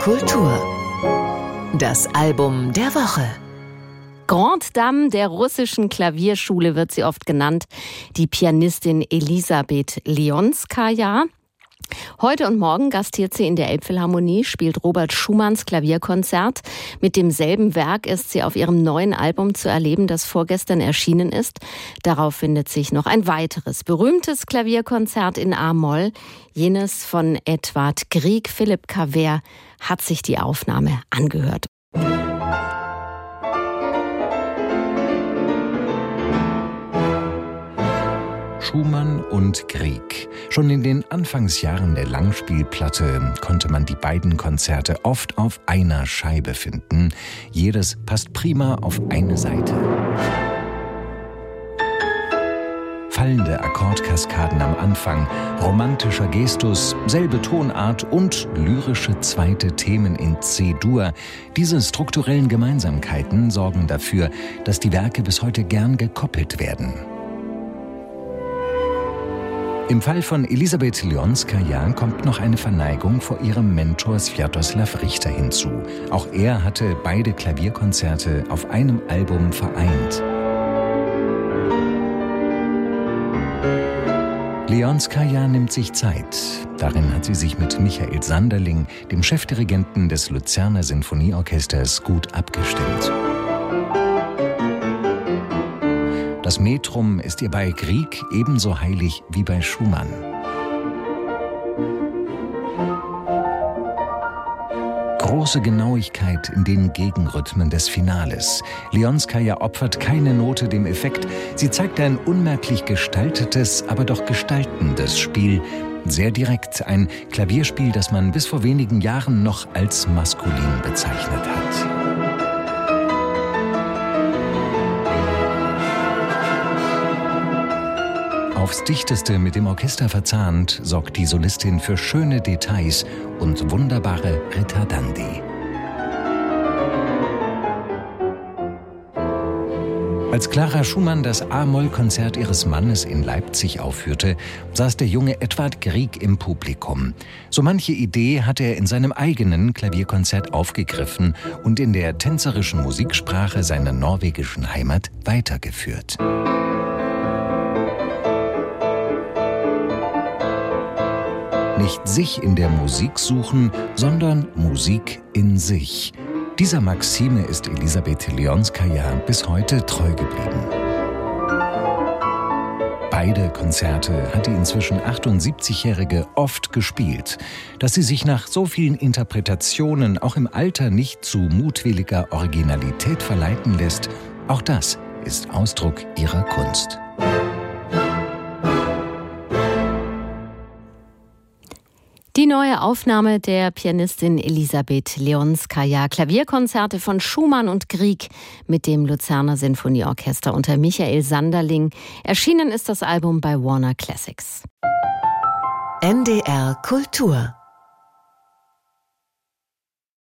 Kultur. Das Album der Woche. Grand Dame der russischen Klavierschule wird sie oft genannt, die Pianistin Elisabeth Leonskaja. Heute und morgen gastiert sie in der Elbphilharmonie, spielt Robert Schumanns Klavierkonzert. Mit demselben Werk ist sie auf ihrem neuen Album zu erleben, das vorgestern erschienen ist. Darauf findet sich noch ein weiteres berühmtes Klavierkonzert in A-Moll, jenes von Edward Grieg. Philipp Caver hat sich die Aufnahme angehört. Schumann und Grieg. Schon in den Anfangsjahren der Langspielplatte konnte man die beiden Konzerte oft auf einer Scheibe finden. Jedes passt prima auf eine Seite. Fallende Akkordkaskaden am Anfang, romantischer Gestus, selbe Tonart und lyrische zweite Themen in C-Dur. Diese strukturellen Gemeinsamkeiten sorgen dafür, dass die Werke bis heute gern gekoppelt werden. Im Fall von Elisabeth Leonskaja kommt noch eine Verneigung vor ihrem Mentor Sviatoslav Richter hinzu. Auch er hatte beide Klavierkonzerte auf einem Album vereint. Leonskaja nimmt sich Zeit. Darin hat sie sich mit Michael Sanderling, dem Chefdirigenten des Luzerner Sinfonieorchesters, gut abgestimmt. Das Metrum ist ihr bei Grieg ebenso heilig wie bei Schumann. Große Genauigkeit in den Gegenrhythmen des Finales. Leonskaja opfert keine Note dem Effekt. Sie zeigt ein unmerklich gestaltetes, aber doch gestaltendes Spiel. Sehr direkt ein Klavierspiel, das man bis vor wenigen Jahren noch als maskulin bezeichnet hat. Aufs dichteste mit dem Orchester verzahnt, sorgt die Solistin für schöne Details und wunderbare Ritardandi. Als Clara Schumann das A-Moll-Konzert ihres Mannes in Leipzig aufführte, saß der junge Edward Grieg im Publikum. So manche Idee hatte er in seinem eigenen Klavierkonzert aufgegriffen und in der tänzerischen Musiksprache seiner norwegischen Heimat weitergeführt. Nicht sich in der Musik suchen, sondern Musik in sich. Dieser Maxime ist Elisabeth Leonskaja bis heute treu geblieben. Beide Konzerte hat die inzwischen 78-Jährige oft gespielt. Dass sie sich nach so vielen Interpretationen auch im Alter nicht zu mutwilliger Originalität verleiten lässt, auch das ist Ausdruck ihrer Kunst. Die neue Aufnahme der Pianistin Elisabeth Leonskaja, Klavierkonzerte von Schumann und Grieg mit dem Luzerner Sinfonieorchester unter Michael Sanderling. Erschienen ist das Album bei Warner Classics. NDR Kultur